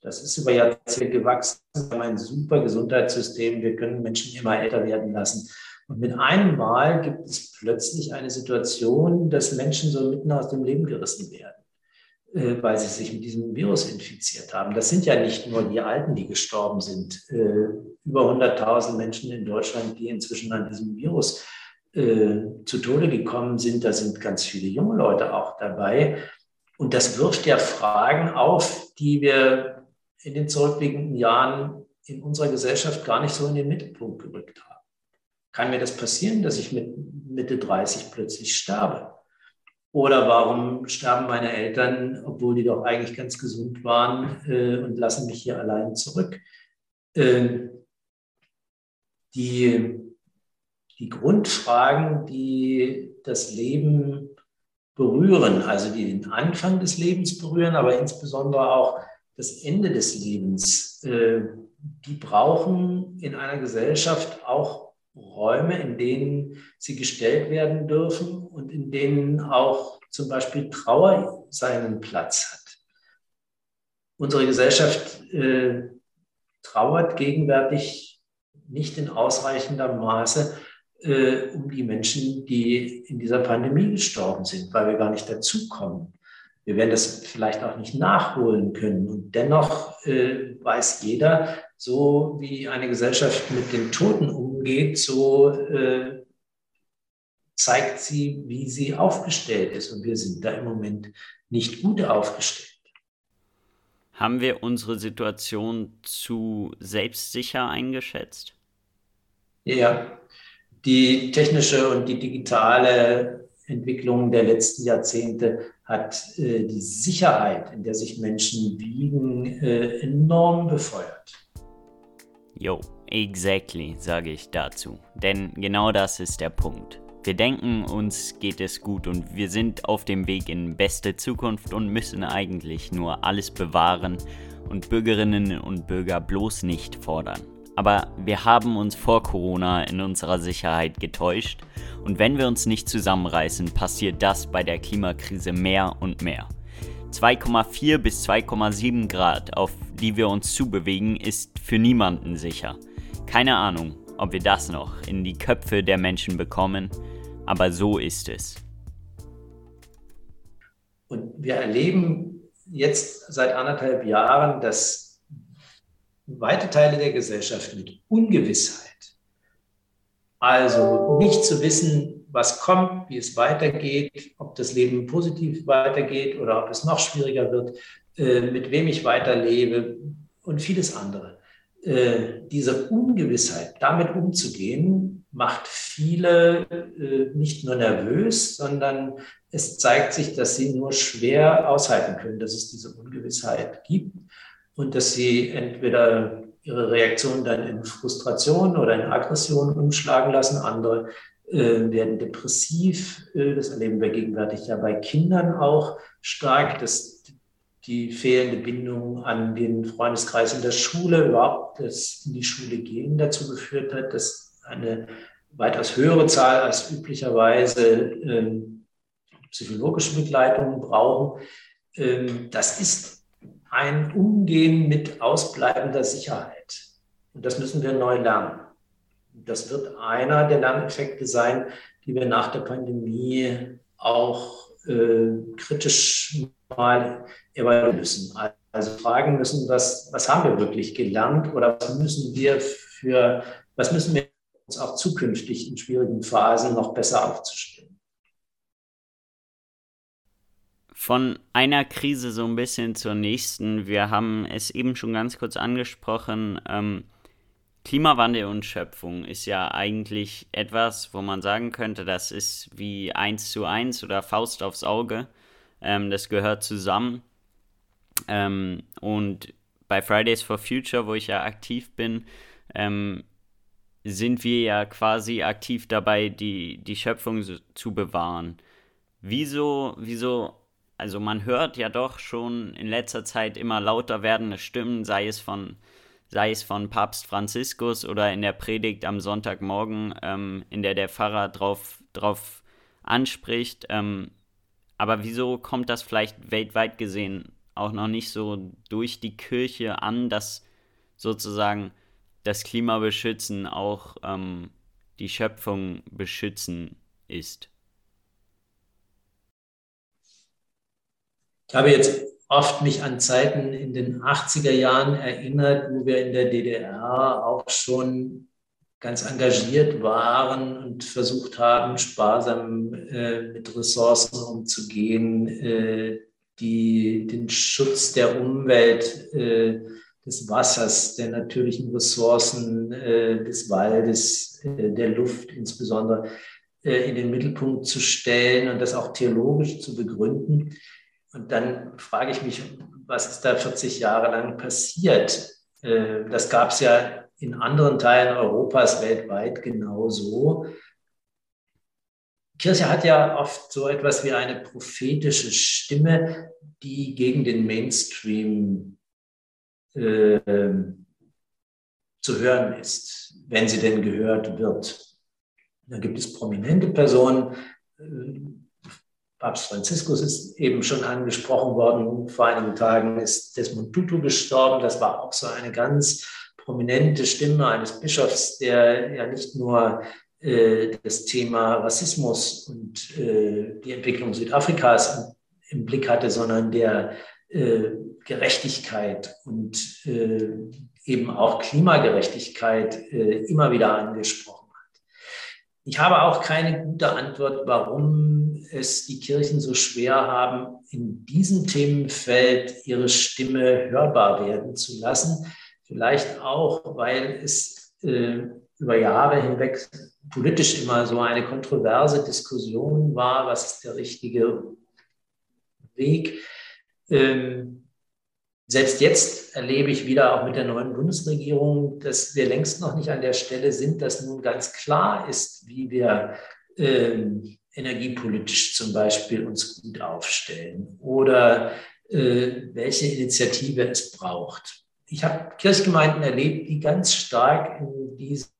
Das ist über Jahrzehnte gewachsen. Wir haben ein super Gesundheitssystem. Wir können Menschen immer älter werden lassen. Und mit einem Mal gibt es plötzlich eine Situation, dass Menschen so mitten aus dem Leben gerissen werden, äh, weil sie sich mit diesem Virus infiziert haben. Das sind ja nicht nur die Alten, die gestorben sind. Äh, über 100.000 Menschen in Deutschland, die inzwischen an diesem Virus äh, zu Tode gekommen sind. Da sind ganz viele junge Leute auch dabei. Und das wirft ja Fragen auf, die wir in den zurückliegenden Jahren in unserer Gesellschaft gar nicht so in den Mittelpunkt gerückt haben. Kann mir das passieren, dass ich mit Mitte 30 plötzlich sterbe? Oder warum sterben meine Eltern, obwohl die doch eigentlich ganz gesund waren äh, und lassen mich hier allein zurück? Äh, die, die Grundfragen, die das Leben berühren, also die den Anfang des Lebens berühren, aber insbesondere auch das Ende des Lebens, äh, die brauchen in einer Gesellschaft auch Räume, in denen sie gestellt werden dürfen und in denen auch zum Beispiel Trauer seinen Platz hat. Unsere Gesellschaft äh, trauert gegenwärtig nicht in ausreichendem Maße äh, um die Menschen, die in dieser Pandemie gestorben sind, weil wir gar nicht dazukommen. Wir werden das vielleicht auch nicht nachholen können. Und dennoch äh, weiß jeder, so wie eine Gesellschaft mit den Toten umgeht, so äh, zeigt sie, wie sie aufgestellt ist. Und wir sind da im Moment nicht gut aufgestellt. Haben wir unsere Situation zu selbstsicher eingeschätzt? Ja, die technische und die digitale Entwicklung der letzten Jahrzehnte hat äh, die Sicherheit, in der sich Menschen wiegen, äh, enorm befeuert. Jo, exactly, sage ich dazu. Denn genau das ist der Punkt. Wir denken, uns geht es gut und wir sind auf dem Weg in beste Zukunft und müssen eigentlich nur alles bewahren und Bürgerinnen und Bürger bloß nicht fordern. Aber wir haben uns vor Corona in unserer Sicherheit getäuscht und wenn wir uns nicht zusammenreißen, passiert das bei der Klimakrise mehr und mehr. 2,4 bis 2,7 Grad, auf die wir uns zubewegen, ist für niemanden sicher. Keine Ahnung, ob wir das noch in die Köpfe der Menschen bekommen, aber so ist es. Und wir erleben jetzt seit anderthalb Jahren, dass weite Teile der Gesellschaft mit Ungewissheit, also nicht zu wissen, was kommt, wie es weitergeht, ob das Leben positiv weitergeht oder ob es noch schwieriger wird, äh, mit wem ich weiterlebe und vieles andere. äh, diese Ungewissheit, damit umzugehen, macht viele äh, nicht nur nervös, sondern es zeigt sich, dass sie nur schwer aushalten können, dass es diese Ungewissheit gibt und dass sie entweder ihre Reaktion dann in Frustration oder in Aggression umschlagen lassen. Andere äh, werden depressiv. Äh, das erleben wir gegenwärtig ja bei Kindern auch stark, dass die fehlende Bindung an den Freundeskreis in der Schule, überhaupt das in die Schule gehen dazu geführt hat, dass eine weitaus höhere Zahl als üblicherweise ähm, psychologische Begleitung brauchen. Ähm, das ist ein Umgehen mit ausbleibender Sicherheit. Und das müssen wir neu lernen. Das wird einer der Lerneffekte sein, die wir nach der Pandemie auch äh, kritisch mal evaluieren müssen. Also fragen müssen, was, was haben wir wirklich gelernt oder was müssen wir für, was müssen wir uns auch zukünftig in schwierigen Phasen noch besser aufzustellen. Von einer Krise so ein bisschen zur nächsten. Wir haben es eben schon ganz kurz angesprochen. Ähm, Klimawandel und Schöpfung ist ja eigentlich etwas, wo man sagen könnte, das ist wie eins zu eins oder Faust aufs Auge. Ähm, das gehört zusammen. Ähm, und bei Fridays for Future, wo ich ja aktiv bin, ähm, sind wir ja quasi aktiv dabei, die, die Schöpfung so, zu bewahren. Wieso, wieso, also man hört ja doch schon in letzter Zeit immer lauter werdende Stimmen, sei es von sei es von Papst Franziskus oder in der Predigt am Sonntagmorgen, ähm, in der der Pfarrer drauf, drauf anspricht. Ähm, aber wieso kommt das vielleicht weltweit gesehen auch noch nicht so durch die Kirche an, dass sozusagen das Klima beschützen auch ähm, die Schöpfung beschützen ist? Ich habe jetzt oft mich an Zeiten in den 80er Jahren erinnert, wo wir in der DDR auch schon ganz engagiert waren und versucht haben, sparsam äh, mit Ressourcen umzugehen, äh, die den Schutz der Umwelt, äh, des Wassers, der natürlichen Ressourcen, äh, des Waldes, äh, der Luft insbesondere äh, in den Mittelpunkt zu stellen und das auch theologisch zu begründen. Und dann frage ich mich, was ist da 40 Jahre lang passiert? Äh, das gab es ja in anderen Teilen Europas weltweit genauso. Kirche hat ja oft so etwas wie eine prophetische Stimme, die gegen den Mainstream äh, zu hören ist, wenn sie denn gehört wird. Da gibt es prominente Personen, äh, Papst Franziskus ist eben schon angesprochen worden. Vor einigen Tagen ist Desmond Tutu gestorben. Das war auch so eine ganz prominente Stimme eines Bischofs, der ja nicht nur äh, das Thema Rassismus und äh, die Entwicklung Südafrikas im Blick hatte, sondern der äh, Gerechtigkeit und äh, eben auch Klimagerechtigkeit äh, immer wieder angesprochen. Ich habe auch keine gute Antwort, warum es die Kirchen so schwer haben, in diesem Themenfeld ihre Stimme hörbar werden zu lassen. Vielleicht auch, weil es äh, über Jahre hinweg politisch immer so eine kontroverse Diskussion war, was ist der richtige Weg. Ähm, selbst jetzt erlebe ich wieder auch mit der neuen Bundesregierung, dass wir längst noch nicht an der Stelle sind, dass nun ganz klar ist, wie wir ähm, energiepolitisch zum Beispiel uns gut aufstellen oder äh, welche Initiative es braucht. Ich habe Kirchgemeinden erlebt, die ganz stark in diese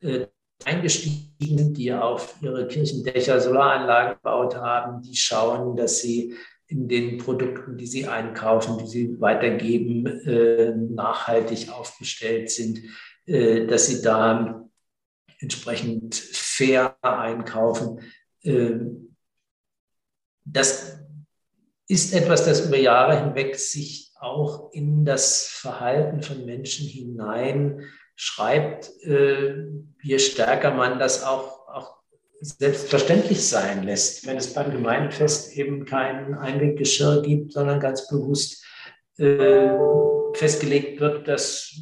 äh, eingestiegen sind, die auf ihre Kirchendächer Solaranlagen gebaut haben, die schauen, dass sie in den Produkten, die sie einkaufen, die sie weitergeben, äh, nachhaltig aufgestellt sind, äh, dass sie da entsprechend fair einkaufen. Ähm, das ist etwas, das über Jahre hinweg sich auch in das Verhalten von Menschen hinein schreibt, äh, je stärker man das auch, auch selbstverständlich sein lässt. Wenn es beim Gemeindefest eben kein Einweggeschirr gibt, sondern ganz bewusst äh, festgelegt wird, dass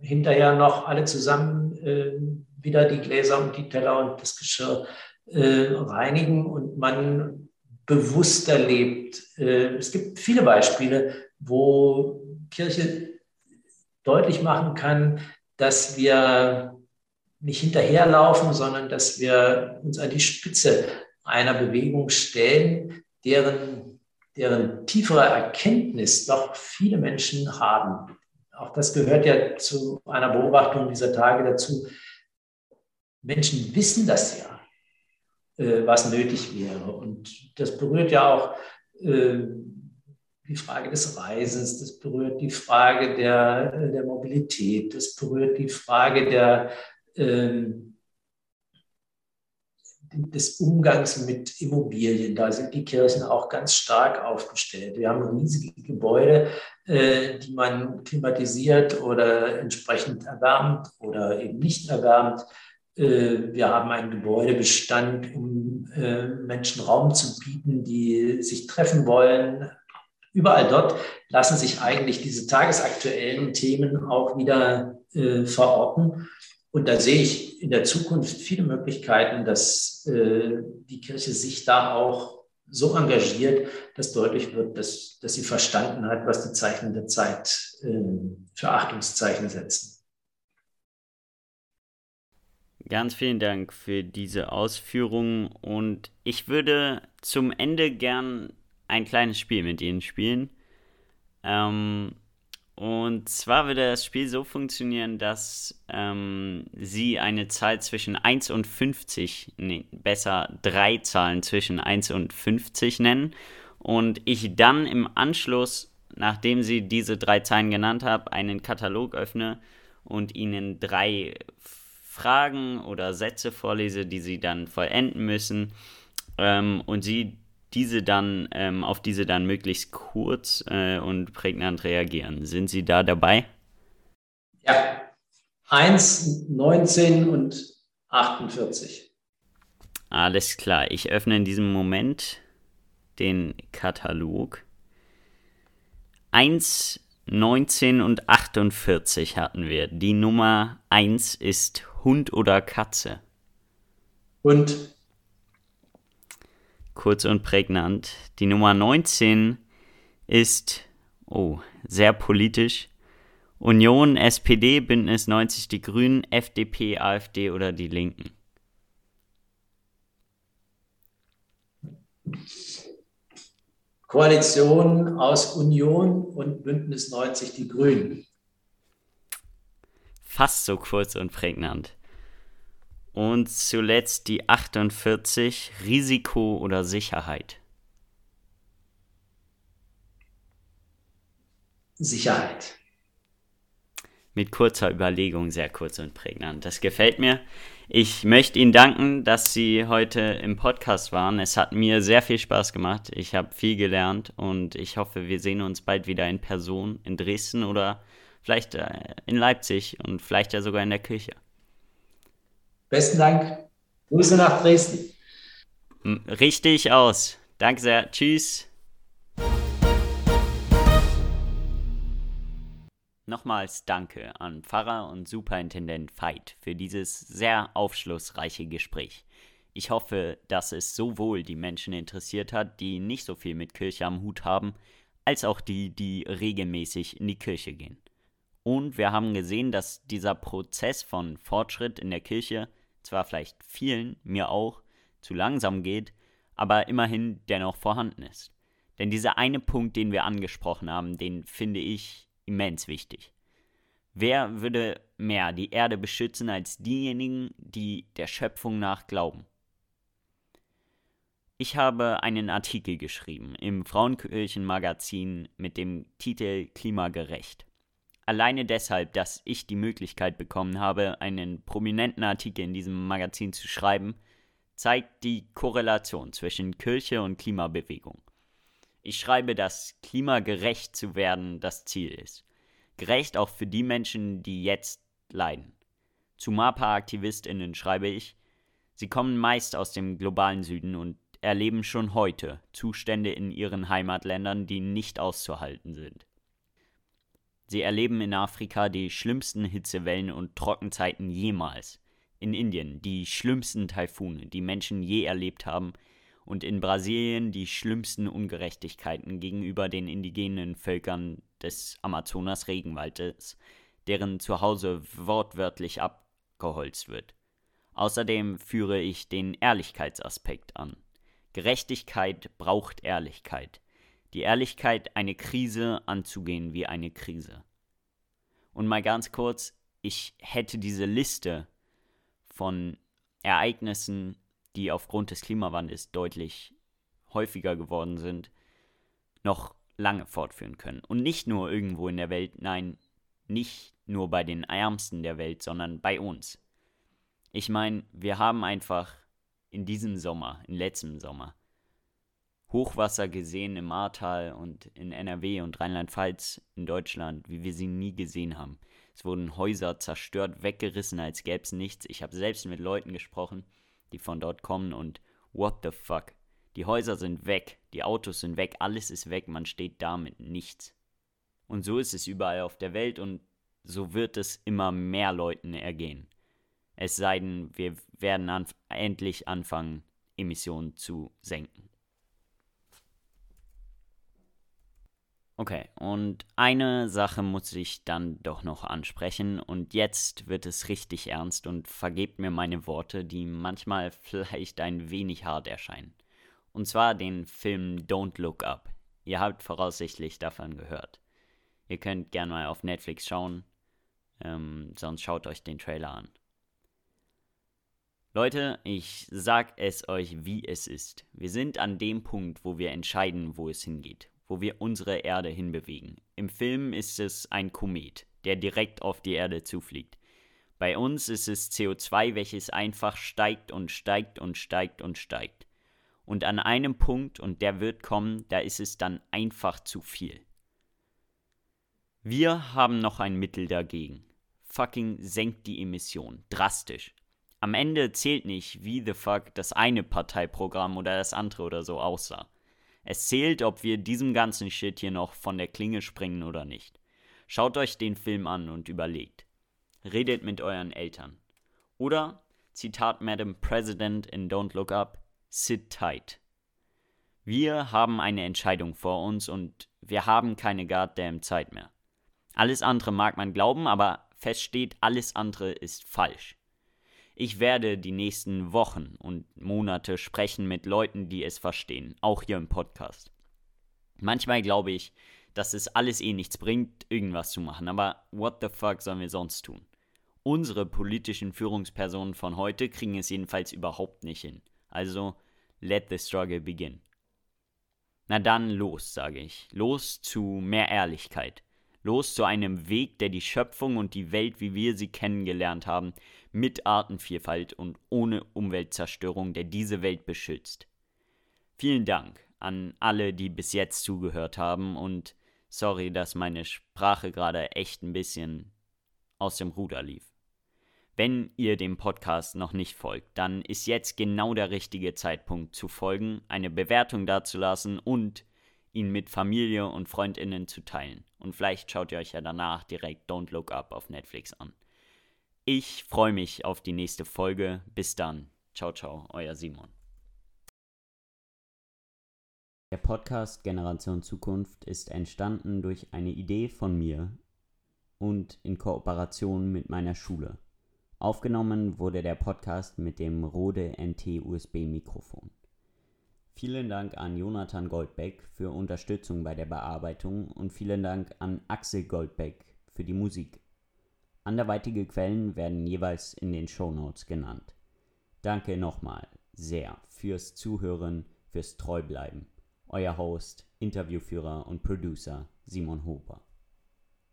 hinterher noch alle zusammen äh, wieder die Gläser und die Teller und das Geschirr äh, reinigen und man bewusster lebt. Äh, es gibt viele Beispiele, wo Kirche deutlich machen kann, dass wir nicht hinterherlaufen, sondern dass wir uns an die Spitze einer Bewegung stellen, deren, deren tiefere Erkenntnis doch viele Menschen haben. Auch das gehört ja zu einer Beobachtung dieser Tage dazu. Menschen wissen das ja, äh, was nötig wäre. Und das berührt ja auch äh, die Frage des Reisens, das berührt die Frage der, der Mobilität, das berührt die Frage der, ähm, des Umgangs mit Immobilien. Da sind die Kirchen auch ganz stark aufgestellt. Wir haben riesige Gebäude, äh, die man klimatisiert oder entsprechend erwärmt oder eben nicht erwärmt. Äh, wir haben einen Gebäudebestand, um äh, Menschen Raum zu bieten, die sich treffen wollen, überall dort lassen sich eigentlich diese tagesaktuellen Themen auch wieder äh, verorten. Und da sehe ich in der Zukunft viele Möglichkeiten, dass äh, die Kirche sich da auch so engagiert, dass deutlich wird, dass, dass sie verstanden hat, was die Zeichen der Zeit äh, für Achtungszeichen setzen. Ganz vielen Dank für diese Ausführungen und ich würde zum Ende gern ein kleines Spiel mit ihnen spielen. Ähm, und zwar würde das Spiel so funktionieren, dass ähm, sie eine Zahl zwischen 1 und 50, nee, besser drei Zahlen zwischen 1 und 50 nennen. Und ich dann im Anschluss, nachdem sie diese drei Zahlen genannt haben, einen Katalog öffne und ihnen drei Fragen oder Sätze vorlese, die sie dann vollenden müssen. Ähm, und sie diese dann, ähm, auf diese dann möglichst kurz äh, und prägnant reagieren. Sind Sie da dabei? Ja. 1, 19 und 48. Alles klar. Ich öffne in diesem Moment den Katalog. 1, 19 und 48 hatten wir. Die Nummer 1 ist Hund oder Katze. Hund kurz und prägnant. Die Nummer 19 ist, oh, sehr politisch. Union, SPD, Bündnis 90, die Grünen, FDP, AfD oder die Linken. Koalition aus Union und Bündnis 90, die Grünen. Fast so kurz und prägnant. Und zuletzt die 48, Risiko oder Sicherheit. Sicherheit. Mit kurzer Überlegung, sehr kurz und prägnant. Das gefällt mir. Ich möchte Ihnen danken, dass Sie heute im Podcast waren. Es hat mir sehr viel Spaß gemacht. Ich habe viel gelernt und ich hoffe, wir sehen uns bald wieder in Person in Dresden oder vielleicht äh, in Leipzig und vielleicht ja sogar in der Kirche. Besten Dank. Grüße nach Dresden. Richtig aus. Danke sehr. Tschüss. Nochmals danke an Pfarrer und Superintendent Veit für dieses sehr aufschlussreiche Gespräch. Ich hoffe, dass es sowohl die Menschen interessiert hat, die nicht so viel mit Kirche am Hut haben, als auch die, die regelmäßig in die Kirche gehen. Und wir haben gesehen, dass dieser Prozess von Fortschritt in der Kirche zwar vielleicht vielen, mir auch, zu langsam geht, aber immerhin dennoch vorhanden ist. Denn dieser eine Punkt, den wir angesprochen haben, den finde ich immens wichtig. Wer würde mehr die Erde beschützen als diejenigen, die der Schöpfung nach glauben? Ich habe einen Artikel geschrieben im Frauenkirchenmagazin mit dem Titel Klimagerecht. Alleine deshalb, dass ich die Möglichkeit bekommen habe, einen prominenten Artikel in diesem Magazin zu schreiben, zeigt die Korrelation zwischen Kirche und Klimabewegung. Ich schreibe, dass klimagerecht zu werden das Ziel ist. Gerecht auch für die Menschen, die jetzt leiden. Zu MAPA-AktivistInnen schreibe ich, sie kommen meist aus dem globalen Süden und erleben schon heute Zustände in ihren Heimatländern, die nicht auszuhalten sind. Sie erleben in Afrika die schlimmsten Hitzewellen und Trockenzeiten jemals. In Indien die schlimmsten Taifune, die Menschen je erlebt haben. Und in Brasilien die schlimmsten Ungerechtigkeiten gegenüber den indigenen Völkern des Amazonas-Regenwaldes, deren Zuhause wortwörtlich abgeholzt wird. Außerdem führe ich den Ehrlichkeitsaspekt an. Gerechtigkeit braucht Ehrlichkeit die Ehrlichkeit, eine Krise anzugehen wie eine Krise. Und mal ganz kurz, ich hätte diese Liste von Ereignissen, die aufgrund des Klimawandels deutlich häufiger geworden sind, noch lange fortführen können. Und nicht nur irgendwo in der Welt, nein, nicht nur bei den Ärmsten der Welt, sondern bei uns. Ich meine, wir haben einfach in diesem Sommer, in letztem Sommer, Hochwasser gesehen im Ahrtal und in NRW und Rheinland-Pfalz in Deutschland, wie wir sie nie gesehen haben. Es wurden Häuser zerstört, weggerissen, als gäbe es nichts. Ich habe selbst mit Leuten gesprochen, die von dort kommen und what the fuck. Die Häuser sind weg, die Autos sind weg, alles ist weg, man steht da mit nichts. Und so ist es überall auf der Welt und so wird es immer mehr Leuten ergehen. Es sei denn, wir werden anf endlich anfangen, Emissionen zu senken. Okay, und eine Sache muss ich dann doch noch ansprechen und jetzt wird es richtig ernst und vergebt mir meine Worte, die manchmal vielleicht ein wenig hart erscheinen. Und zwar den Film Don't Look Up. Ihr habt voraussichtlich davon gehört. Ihr könnt gerne mal auf Netflix schauen, ähm, sonst schaut euch den Trailer an. Leute, ich sag es euch, wie es ist. Wir sind an dem Punkt, wo wir entscheiden, wo es hingeht wo wir unsere Erde hinbewegen. Im Film ist es ein Komet, der direkt auf die Erde zufliegt. Bei uns ist es CO2, welches einfach steigt und steigt und steigt und steigt. Und an einem Punkt, und der wird kommen, da ist es dann einfach zu viel. Wir haben noch ein Mittel dagegen. Fucking senkt die Emission. Drastisch. Am Ende zählt nicht, wie the fuck das eine Parteiprogramm oder das andere oder so aussah. Es zählt, ob wir diesem ganzen Shit hier noch von der Klinge springen oder nicht. Schaut euch den Film an und überlegt. Redet mit euren Eltern. Oder, Zitat Madam President in Don't Look Up, sit tight. Wir haben eine Entscheidung vor uns und wir haben keine goddamn Zeit mehr. Alles andere mag man glauben, aber feststeht, alles andere ist falsch. Ich werde die nächsten Wochen und Monate sprechen mit Leuten, die es verstehen, auch hier im Podcast. Manchmal glaube ich, dass es alles eh nichts bringt, irgendwas zu machen, aber what the fuck sollen wir sonst tun? Unsere politischen Führungspersonen von heute kriegen es jedenfalls überhaupt nicht hin. Also, let the struggle begin. Na dann los, sage ich. Los zu mehr Ehrlichkeit. Los zu einem Weg, der die Schöpfung und die Welt, wie wir sie kennengelernt haben, mit Artenvielfalt und ohne Umweltzerstörung, der diese Welt beschützt. Vielen Dank an alle, die bis jetzt zugehört haben und sorry, dass meine Sprache gerade echt ein bisschen aus dem Ruder lief. Wenn ihr dem Podcast noch nicht folgt, dann ist jetzt genau der richtige Zeitpunkt zu folgen, eine Bewertung dazulassen und ihn mit Familie und Freundinnen zu teilen. Und vielleicht schaut ihr euch ja danach direkt Don't Look Up auf Netflix an. Ich freue mich auf die nächste Folge. Bis dann. Ciao, ciao, euer Simon. Der Podcast Generation Zukunft ist entstanden durch eine Idee von mir und in Kooperation mit meiner Schule. Aufgenommen wurde der Podcast mit dem Rode NT USB Mikrofon. Vielen Dank an Jonathan Goldbeck für Unterstützung bei der Bearbeitung und vielen Dank an Axel Goldbeck für die Musik. Anderweitige Quellen werden jeweils in den Shownotes genannt. Danke nochmal sehr fürs Zuhören, fürs Treubleiben. Euer Host, Interviewführer und Producer Simon Hoper.